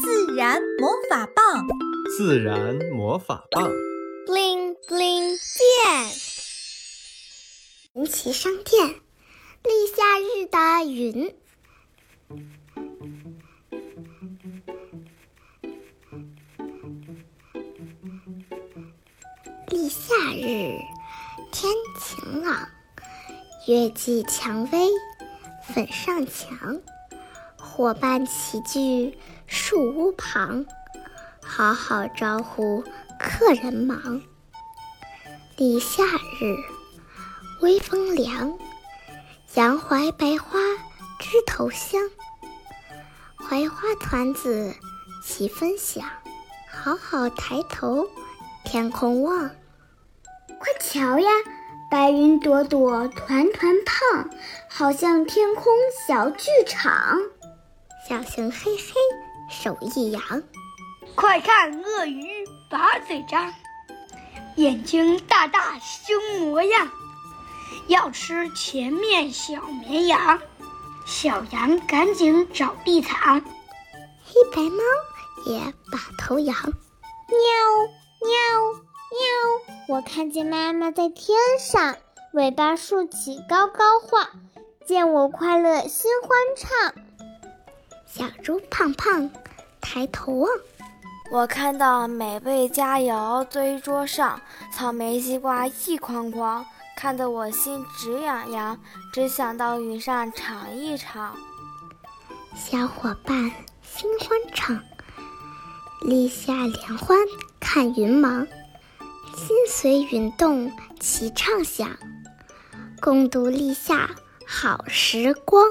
自然魔法棒，自然魔法棒，bling bling 变。神奇商店，立夏日的云。立夏日，天晴朗，月季蔷薇，粉上墙。伙伴齐聚树屋旁，好好招呼客人忙。立夏日，微风凉，杨槐白花枝头香。槐花团子齐分享，好好抬头，天空望。快瞧呀，白云朵朵团团胖，好像天空小剧场。小熊嘿嘿，手一扬，快看鳄鱼把嘴张，眼睛大大凶模样，要吃前面小绵羊。小羊赶紧找地藏，黑白猫也把头扬，喵喵喵！我看见妈妈在天上，尾巴竖起高高晃，见我快乐心欢畅。小猪胖胖抬头望，我看到美味佳肴堆桌上，草莓西瓜一筐筐，看得我心直痒痒，只想到云上尝一尝。小伙伴心欢畅，立夏联欢看云忙，心随云动齐畅想，共度立夏好时光。